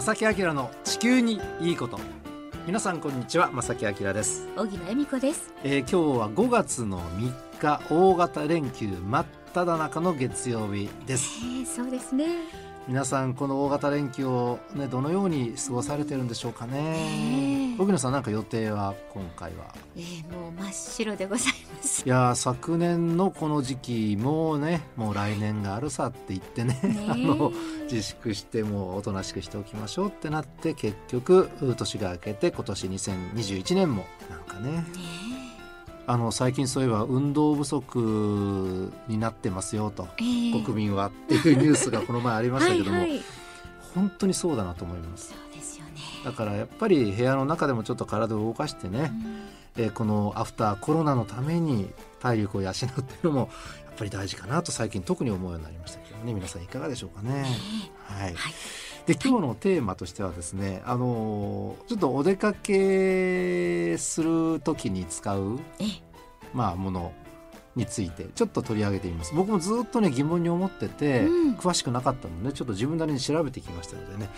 正木明の地球にいいこと。皆さんこんにちは正木明です、小木恵美子です。えー、今日は5月の3日大型連休真っ只中の月曜日です。えー、そうですね。皆さんこの大型連休をねどのように過ごされてるんでしょうかね。ねえ。奥野さんなんか予定は今回は？えー、もう真っ白でございますい。やー昨年のこの時期もうねもう来年があるさって言ってね あの自粛してもうおとなしくしておきましょうってなって結局年が明けて今年2021年もなんかねねあの最近そういえば運動不足になってますよとえー国民はっていうニュースがこの前ありましたけども、はいはい。本当にそうだなと思いますね。だからやっぱり部屋の中でもちょっと体を動かしてね、えーこのアフターコロナのために体力を養うっていうのもやっぱり大事かなと最近特に思うようになりましたけどね。皆さんいかがでしょうかね。ねはい。はい。で今日のテーマとしてはですね、あのーちょっとお出かけする時に使う、えーまあ、ものについてちょっと取り上げてみます。僕もずっとね疑問に思ってて、うん。詳しくなかったのでちょっと自分なりに調べてきましたのでね。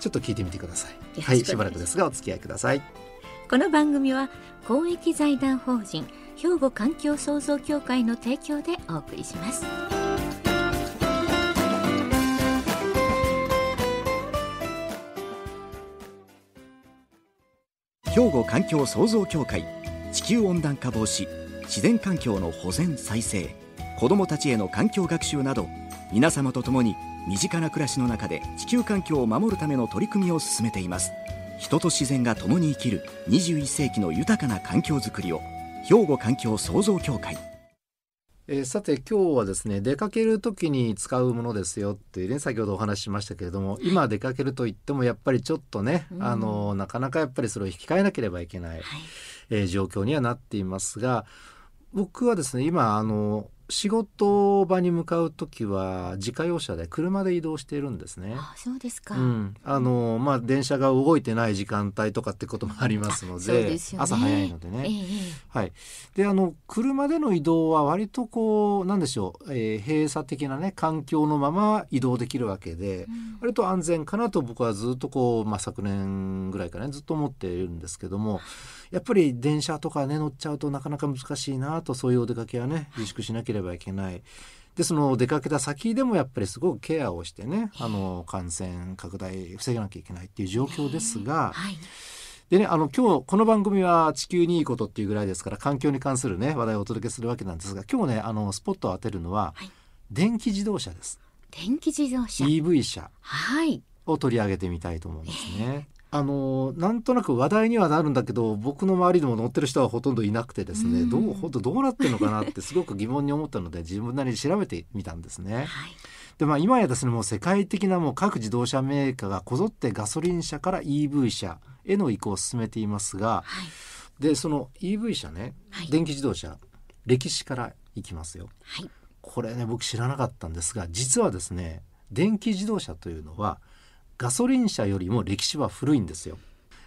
ちょっと聞いてみてください。はいしばらくですがお付き合いくださいこの番組は公益財団法人兵庫環境創造協会の提供でお送りします。兵庫環境創造協会地球温暖化防止自然環境の保全再生子どもたちへの環境学習など皆様と共に身近な暮らしの中で地球環境を守るための取り組みを進めています人と自然が共に生きる21世紀の豊かな環境づくりを兵庫環境創造協会。えーさて今日はですね出かける時に使うものですよっていうね先ほどお話ししましたけれども今出かけると言ってもやっぱりちょっとね、うん。あのなかなかやっぱりそれを引き換えなければいけない、はい。えー状況にはなっていますが僕はですね今あの仕事場に向かう時は自家用車で車で移動しているんですね。あ、そうですか。うん、あのまあ電車が動いてない時間帯とかってこともありますので,、でね朝早いのでえね。ーはい、であの車での移動は割とこうなんでしょう、えー閉鎖的なね環境のまま移動できるわけで、うん割と安全かなと僕はずっとこう、まあ、昨年ぐらいからねずっと思っているんですけどもやっぱり電車とかね乗っちゃうとなかなか難しいなとそういうお出かけはね自粛しなければいけない。でその出かけた先でもやっぱりすごくケアをしてねあの感染拡大防がなきゃいけないっていう状況ですが、はい。でね、あの、今日、この番組は地球にいいことっていうぐらいですから、環境に関するね、話題をお届けするわけなんですが、今日ね、あの、スポットを当てるのは、はい電気自動車です。電気自動車。EV 車はい。を取り上げてみたいと思いますね。あの、なんとなく話題にはなるんだけど、僕の周りでも乗ってる人はほとんどいなくてですね、うんどう、本当どうなってるのかなってすごく疑問に思ったので、自分なりに調べてみたんですね。はい。でまあ今やですねもう世界的なもう各自動車メーカーがこぞってガソリン車から EV 車への移行を進めていますが、はい。でその EV 車ね、はい電気自動車歴史からいきますよはい。これね僕知らなかったんですが実はですね電気自動車というのはガソリン車よりも歴史は古いんですよ。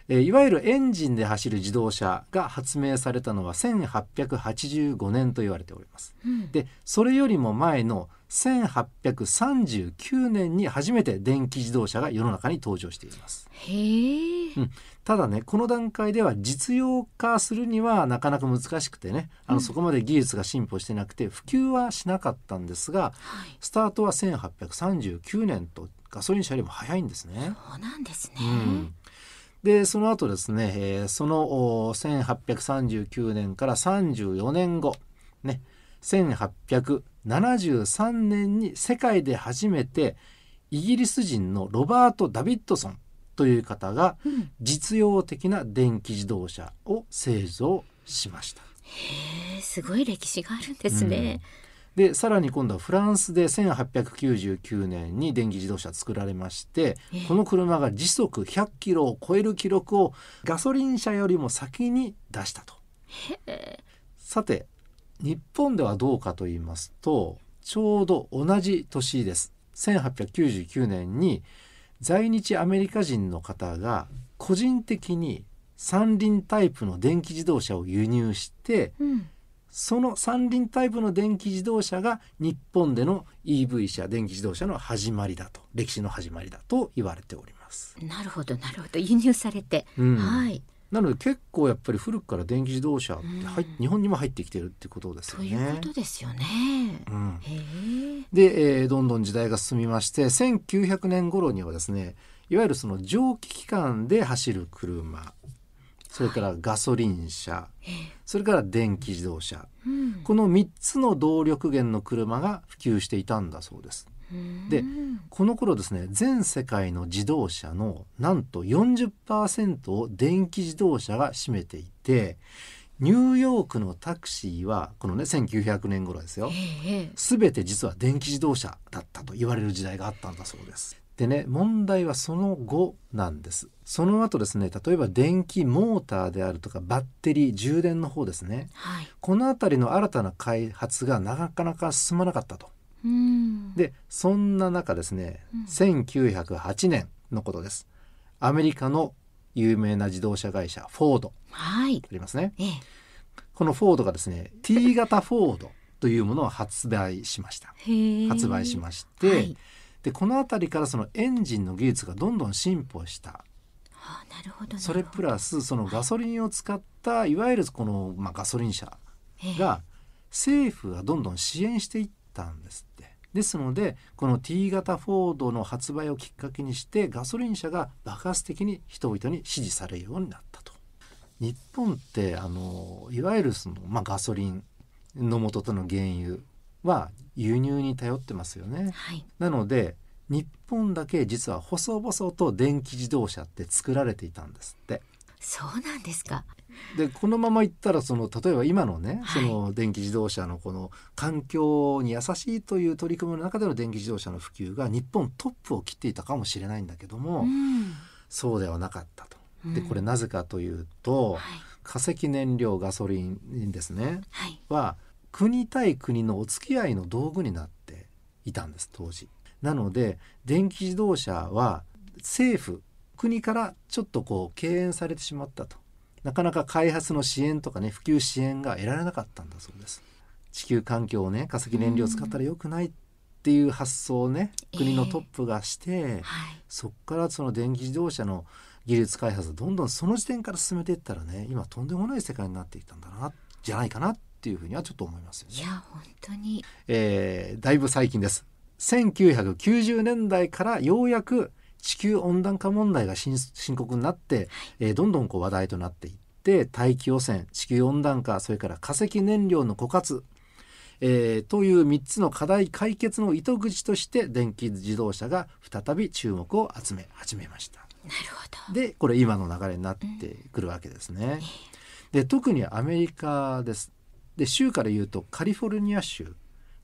えーいわゆるエンジンで走る自動車が発明されたのは1885年と言われております。うん。でそれよりも前の1839年に初めて電気自動車が世の中に登場しています。へえ。うんただねこの段階では実用化するにはなかなか難しくてねあの、うんそこまで技術が進歩してなくて普及はしなかったんですがはい。スタートは1839年とガソリン車よりも早いんですね。そうなんですね。うんでその後ですね、えーそのお1839年から34年後ね1873年に世界で初めてイギリス人のロバート・ダビッドソンという方がうん。実用的な電気自動車を製造しました。へえ、すごい歴史があるんですね。でさらに今度はフランスで1899年に電気自動車作られましてええこの車が時速100キロを超える記録をガソリン車よりも先に出したと。さて日本ではどうかと言いますとちょうど同じ年です1899年に在日アメリカ人の方が個人的に三輪タイプの電気自動車を輸入してうん。その三輪タイプの電気自動車が日本での EV 車電気自動車の始まりだと歴史の始まりだと言われております。なるほどなるほど輸入されて、うんはいなので結構やっぱり古くから電気自動車って入っうん日本にも入ってきてるってことですよね。ということですよね。うんで、えーどんどん時代が進みまして1900年頃にはですねいわゆるその蒸気機関で走る車それからガソリン車、えそれから電気自動車。うん。この3つの動力源の車が普及していたんだそうです。でうん。この頃ですね全世界の自動車のなんと40%を電気自動車が占めていてニューヨークのタクシーはこのね1900年頃ですよ。ええ。全て実は電気自動車だったと言われる時代があったんだそうです。でね問題はその後なんです。その後ですね例えば電気モーターであるとかバッテリー充電の方ですね。はい。この辺りの新たな開発がなかなか進まなかったと。うん。でそんな中ですね、うん。1908年のことです。アメリカの有名な自動車会社フォード。はい。ありますね。ええ。このフォードがですね T 型フォードというものを発売しました。発売しまして、はいでこの辺りからそのエンジンの技術がどんどん進歩したあなるほどそれプラスそのガソリンを使ったいわゆるこの、まあ、ガソリン車スが政府がどんどん支援していったんですって。ですのでこの T 型フォードの発売をきっかけにしてガソリン車が爆発的に人々に支持されるようになったと。日本ってあのいわゆるその、まあ、ガソリンの元との原油は輸入に頼ってますよね。はい。なので日本だけ実は細々と電気自動車って作られていたんですって。そうなんですか。でこのままいったらその例えば今のね、はいその電気自動車のこの環境に優しいという取り組みの中での電気自動車の普及が日本トップを切っていたかもしれないんだけども、うんそうではなかったと。でうんこれなぜかというと、はい化石燃料ガソリンですねはい。は国対国のお付き合いの道具になっていたんです当時。なので電気自動車は政府国からちょっとこう敬遠されてしまったとなかなか開発の支援とかね普及支援が得られなかったんだそうです地球環境をね化石燃料使ったら良くないっていう発想をねええ国のトップがして、はい。そこからその電気自動車の技術開発をどんどんその時点から進めていったらね今とんでもない世界になっていったんだなじゃないかなっていうふうにはちょっと思いますよね。いや本当にえーだいぶ最近です1990年代からようやく地球温暖化問題が深深刻になって、えーどんどんこう話題となっていって大気汚染地球温暖化それから化石燃料の枯渇、えーという3つの課題解決の糸口として電気自動車が再び注目を集め始めました。なるほど。でこれ今の流れになってくるわけですね。で特にアメリカです。で州から言うとカリフォルニア州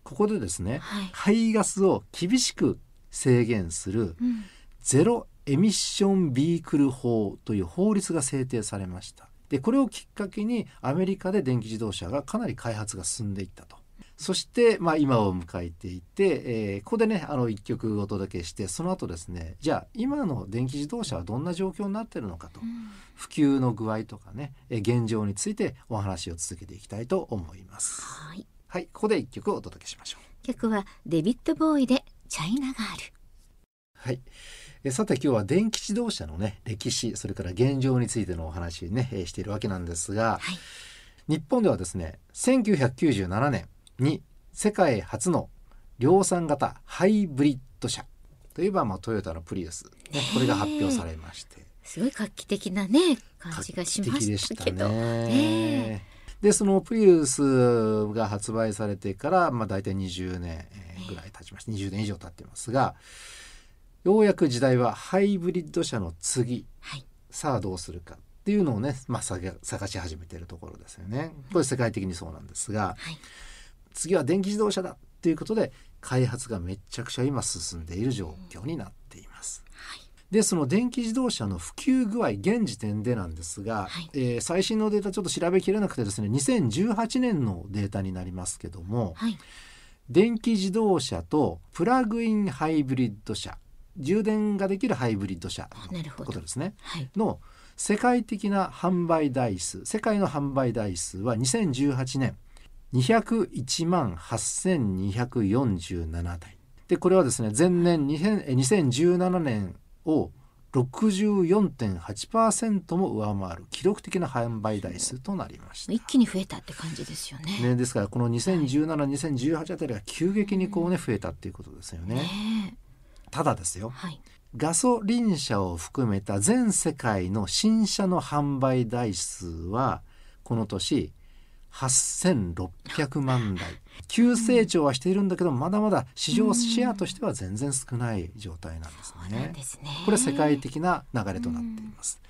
ここでですね、はい排ガスを厳しく制限するうんゼロエミッションビークル法という法律が制定されました。でこれをきっかけにアメリカで電気自動車がかなり開発が進んでいったと。そして、まあ、今を迎えていて、えーここでねあの一曲お届けしてその後ですねじゃあ今の電気自動車はどんな状況になっているのかとうん普及の具合とかねえー現状についてお話を続けていきたいと思います。はい。はいここで一曲お届けしましょう。曲はデビッド・ボーイでチャイナガール。はい。えさて今日は電気自動車のね歴史それから現状についてのお話ね、えーしているわけなんですが、はい日本ではですね1997年に世界初の量産型ハイブリッド車といえばまあトヨタのプリウス、ね、これが発表されましてすごい画期的なね感じがしまししたたけど。ね。でそのプリウスが発売されてから、まあ、大体20年えーぐらい経ちまして20年以上経ってますがようやく時代はハイブリッド車の次はい。さあどうするかっていうのをね、まあ、探探し始めているところですよね。これ世界的にそうなんですがはい。次は電気自動車だっていうことで開発がめちゃくちゃ今進んでいる状況になっています。はい。でその電気自動車の普及具合現時点でなんですが、はいえー最新のデータちょっと調べきれなくてですね2018年のデータになりますけどもはい。電気自動車とプラグインハイブリッド車充電ができるハイブリッド車のことですねはい。の世界的な販売台数世界の販売台数は2018年201万8247台でこれはですね前年2000 2017年を64.8%も上回る記録的な販売台数となりました。一気に増えたって感じですよね。ね、ですからこの2017、2018あたりが急激にこうね増えたっていうことですよね。ねただですよはい。ガソリン車を含めた全世界の新車の販売台数はこの年8600万台急成長はしているんだけどまだまだ市場シェアとしては全然少ない状態なんですね。ですね。これ世界的な流れとなっています。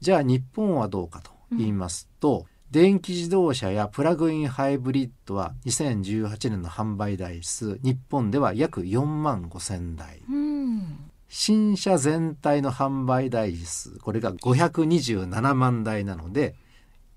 じゃあ日本はどうかと言いますと、電気自動車やプラグインハイブリッドは2018年の販売台数日本では約4万5千台うん。新車全体の販売台数これが527万台なので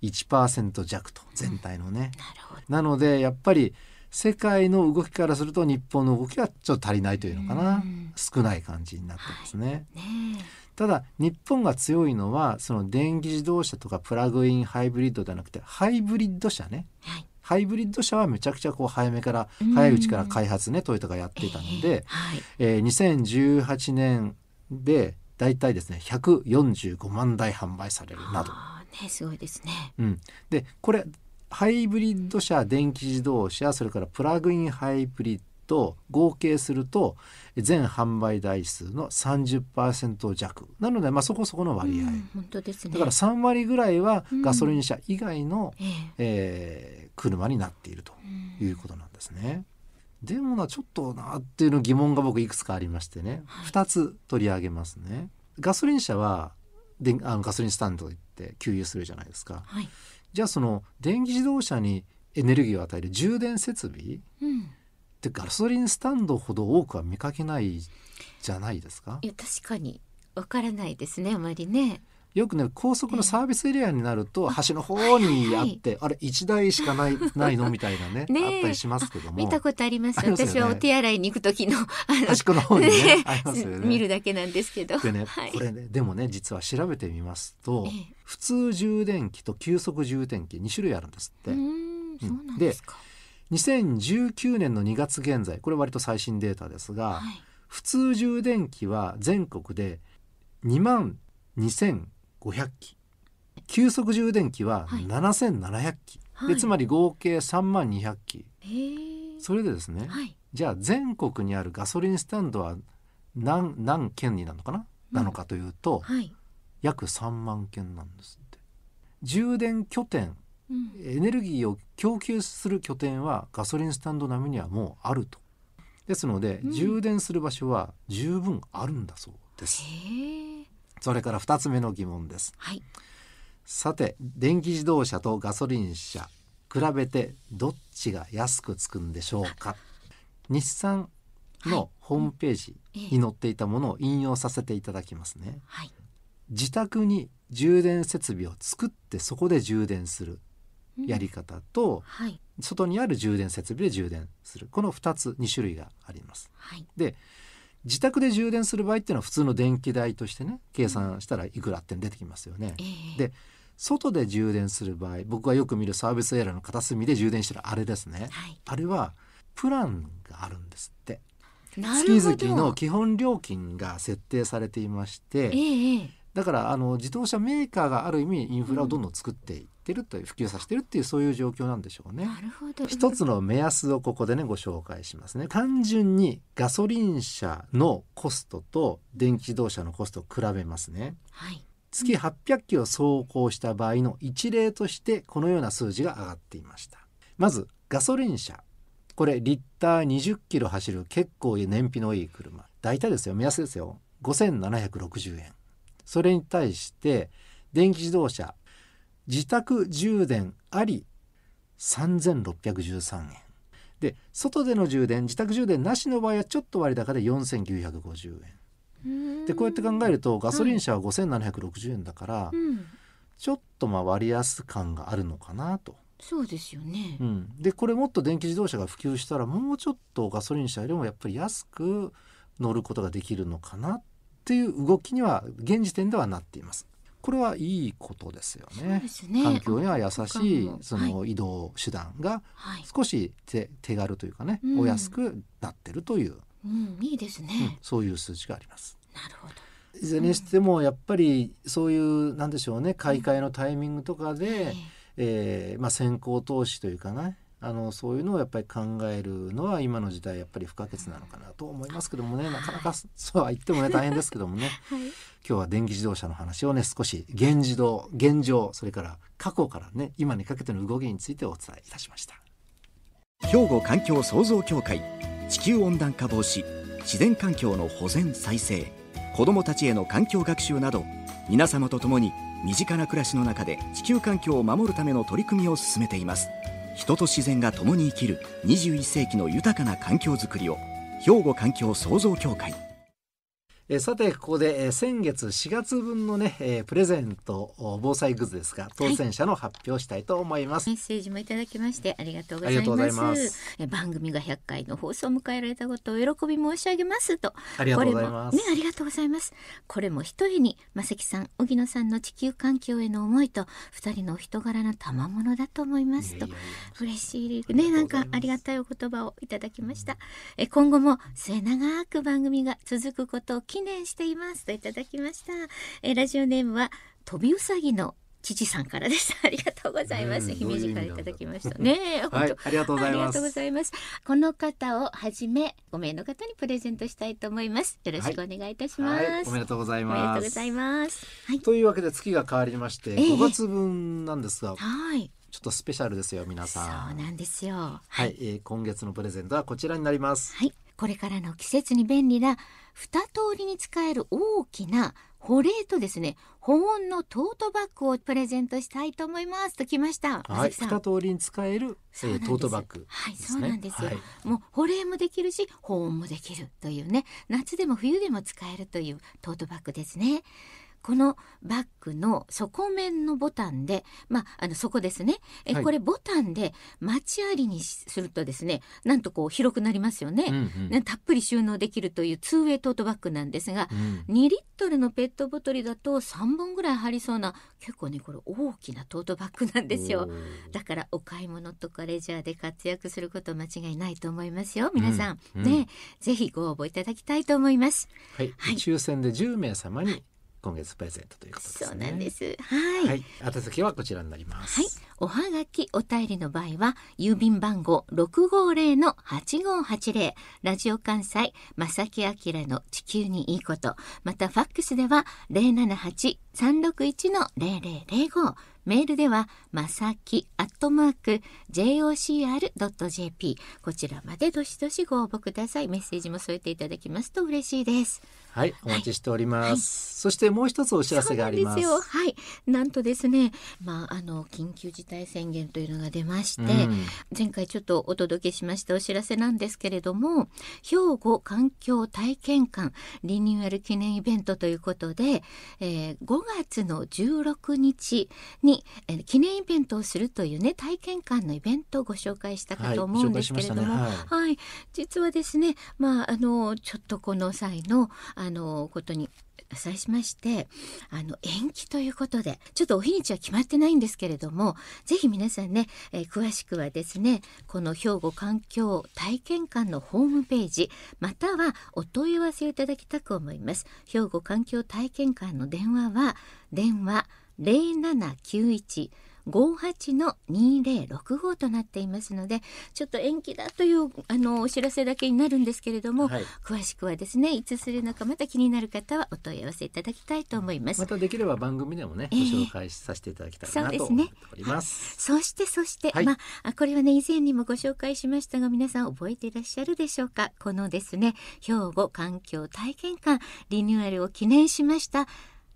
1%弱と全体のね、なるほど。なのでやっぱり世界の動きからすると日本の動きはちょっと足りないというのかな、うん少ない感じになってますね。ねただ日本が強いのはその電気自動車とかプラグインハイブリッドではなくてハイブリッド車ねえ。はい。ハイブリッド車はめちゃくちゃこう早めからうん早いうちから開発ねトヨタがやっていたので、はい。えー2018年でだいたいですね145万台販売されるなど、ね、すごいですね。うん、でこれハイブリッド車電気自動車それからプラグインハイブリッド合計すると全販売台数の30%弱なので、まあ、そこそこの割合、うん本当ですね。だから3割ぐらいはうんガソリン車以外の、ええ。えー車になっているとうんいうことなんですね。でもなちょっとなっていうの疑問が僕いくつかありましてね、はい2つ取り上げますね。ガソリン車はであのガソリンスタンド行って給油するじゃないですか。はい。じゃあその電気自動車にエネルギーを与える充電設備うん。ってガソリンスタンドほど多くは見かけないじゃないですか？いや、確かに。わからないですね、あまりね。よくね高速のサービスエリアになると端の方にあって、あれ1台しかないないのみたいなね あったりしますけども。見たことあります。ね。私はお手洗いに行く時の、端っこの方にね ありますよね。見るだけなんですけど。でね、はい。これねでもね実は調べてみますと、ええ。普通充電器と急速充電器2種類あるんですって、うーん、そうなんですか。2019年の2月現在これ割と最新データですが、はい。普通充電器は全国で2万2500機。急速充電器ははい。7700機、はい。でつまり合計3万200機。へえ。それでですね、はい。じゃあ全国にあるガソリンスタンドは何何件になるのかな、うん。なのかというとはい。約3万件なんですって。充電拠点うん。エネルギーを供給する拠点はガソリンスタンド並みにはもうあると。ですので、うん。充電する場所は十分あるんだそうです。それから2つ目の疑問です。はい。さて電気自動車とガソリン車比べてどっちが安くつくんでしょうか？日産のホームページに載っていたものを引用させていただきますね。はい。自宅に充電設備を作ってそこで充電するうん。やり方と、はい。外にある充電設備で充電する。この2つ2種類があります。はい。で自宅で充電する場合っていうのは普通の電気代としてね計算したらいくらって出てきますよね、ええ。で外で充電する場合僕がよく見るサービスエリアの片隅で充電してるあれですねはい。あれはプランがあるんですって。月々の基本料金が設定されていましてえ。だからあの自動車メーカーがある意味インフラをどんどん作っていってるという、普及させてるっていうそういう状況なんでしょうね。なるほど。一つの目安をここでねご紹介しますね。単純にガソリン車のコストと電気自動車のコストを比べますね。はい。月800キロ走行した場合の一例としてこのような数字が上がっていました。まずガソリン車。これリッター20キロ走る結構燃費のいい車。大体ですよ。目安ですよ。5760円。それに対して電気自動車自宅充電あり3613円で外での充電自宅充電なしの場合はちょっと割高で4950円でこうやって考えるとガソリン車は5760円だから、うん。ちょっとまあ割安感があるのかなと。そうですよねう。ん、でこれもっと電気自動車が普及したらもうちょっとガソリン車よりもやっぱり安く乗ることができるのかなっていう動きには現時点ではなっています。これはいいことですよね。ね。環境には優しいあその移動手段がはい、少し手手軽というかね、うん。お安くなってるという、うん、いいですうんね、そういう数字があります。なるほど。いずれにしてもやっぱりそういうなんでしょうね買い替えのタイミングとかで、えーまあ、先行投資というかねあのそういうのをやっぱり考えるのは今の時代やっぱり不可欠なのかなと思いますけどもね。なかなかそうは言ってもね大変ですけどもね。はい、今日は電気自動車の話をね少し現自動現状それから過去からね今にかけての動きについてお伝えいたしました。兵庫環境創造協会地球温暖化防止自然環境の保全再生子どもたちへの環境学習など皆様と共に身近な暮らしの中で地球環境を守るための取り組みを進めています人と自然が共に生きる21世紀の豊かな環境づくりを兵庫環境創造協会えーさてここで、えー先月4月分のね、えープレゼントお防災グッズですが当選者の発表したいと思います。メッセージもいただきましてありがとうございまます。すえ番組が100回の放送を迎えられたことを喜び申し上げます。と。ありがとうございます。ねありがとうございます。これも一重に正木さん荻野さんの地球環境への思いと二人のお人柄の賜物だと思います。と。嬉しいね。なんかありがたいお言葉をいただきました。え今後も末永く番組が続くことを記念していますといただきました。えラジオネームは飛びうさぎの父さんからです。ありがとうございます。うん姫路からいただきました。ねはいありがとうございます。この方をはじめ5名の方にプレゼントしたいと思います。よろしくお願いいたします、はい、おめでとうございおめでとます。うございます。はい。というわけで月が変わりまして、ええ。5月分なんですが、はい。ちょっとスペシャルですよ皆そうさん。なんですよ。はい、えー今月のプレゼントはこちらになります。はい、これからの季節に便利な二通りに使える大きな保冷とですね保温のトートバッグをプレゼントしたいと思いますときました。はい、二通りに使える、えートートバッグはい。そうなんですよ。はいもう保冷もできるし保温もできるというね夏でも冬でも使えるというトートバッグですね。このバッグの底面のボタンで、まあ、あの底ですね。え、はい。これボタンで町ありにするとですねなんとこう広くなりますよね,、うんうん。ねたっぷり収納できるというツーウェイトートバッグなんですが、うん。2リットルのペットボトルだと3本ぐらい入りそうな結構ねこれ大きなトートバッグなんですよ。だからお買い物とかレジャーで活躍すること間違いないと思いますよ皆さん、うん。ねぜひご応募いただきたいと思います。はい、はい。抽選で10名様に今月プレゼントということですね。そうなんですはい、はい、宛先はこちらになります。はい。おはがき、お便りの場合は、郵便番号650-8580、ラジオ関西、正木明の地球にいいこと。また、ファックスでは、078-361-0005。メールでは、まさき、アットマーク、jocr.jp。こちらまでどしどしご応募ください。メッセージも添えていただきますと嬉しいです。はい、お待ちしております。そしてもう一つお知らせがあります。すよ。はい。なんとですね、まあ、あの、緊急事態宣言というのが出まして、うん前回ちょっとお届けしましたお知らせなんですけれども、兵庫環境体験館リニューアル記念イベントということで、えー5月の16日に、えー記念イベントをするというね、体験館のイベントをご紹介したかと思うんですけれども、はい紹介しましたね。はい、実はですね、まあ、あの、ちょっとこの際の、あの、ことに、際しまして、あの、延期ということで、ちょっとお日にちは決まってないんですけれども、ぜひ皆さんね、えー詳しくはですね、この兵庫環境体験館のホームページ、またはお問い合わせをいただきたく思います。兵庫環境体験館の電話は、電話0791 58の2065となっていますのでちょっと延期だというあのお知らせだけになるんですけれども、はい。詳しくはですねいつするのかまた気になる方はお問い合わせいただきたいと思います。またできれば番組でもね、ええ。ご紹介させていただきたいなそうですねと思っております。そしてそして、はい。まああこれはね以前にもご紹介しましたが皆さん覚えていらっしゃるでしょうか？このですね兵庫環境体験館リニューアルを記念しました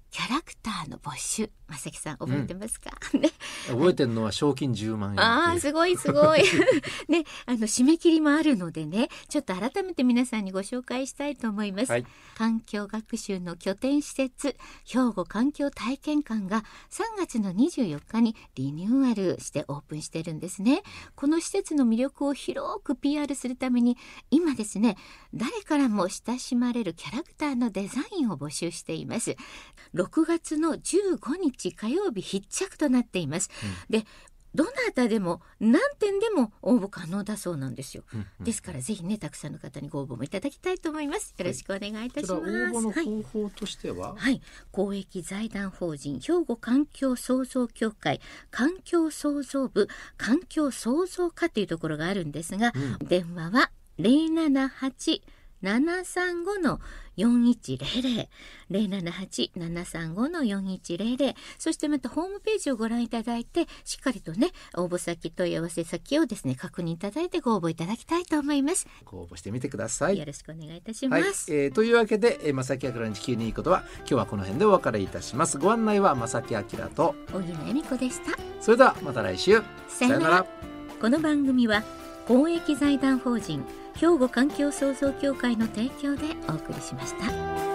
キャラクターの募集正木さん覚えてますか、ね。覚えてるのは賞金10万円ああすごいすごい。ねあの締め切りもあるのでねちょっと改めて皆さんにご紹介したいと思います、はい。環境学習の拠点施設兵庫環境体験館が3月の24日にリニューアルしてオープンしてるんですね。この施設の魅力を広く PR するために今ですね誰からも親しまれるキャラクターのデザインを募集しています。6月の15日火曜日必着となっています、でどなたでも何点でも応募可能だそうなんですよ、うんうん。ですからぜひねたくさんの方にご応募もいただきたいと思います。よろしくお願いいたしそます、れは応募のはい方法としては、はい、公益財団法人兵庫環境創造協会環境創造部環境創造課というところがあるんですが、電話は078 735の4100 078-735の4100そしてまたホームページをご覧いただいてしっかりとね応募先問い合わせ先をですね確認いただいてご応募いただきたいと思います、ご応募してみてください。よろしくお願いいたしまはい、す、えーというわけで、えー、正木明の地球にいいことは今日はこの辺でお別れいたします。ご案内は正木明と。小木恵美子でした。それではまた来週。さよなら。この番組は公益財団法人兵庫環境創造協会の提供でお送りしました。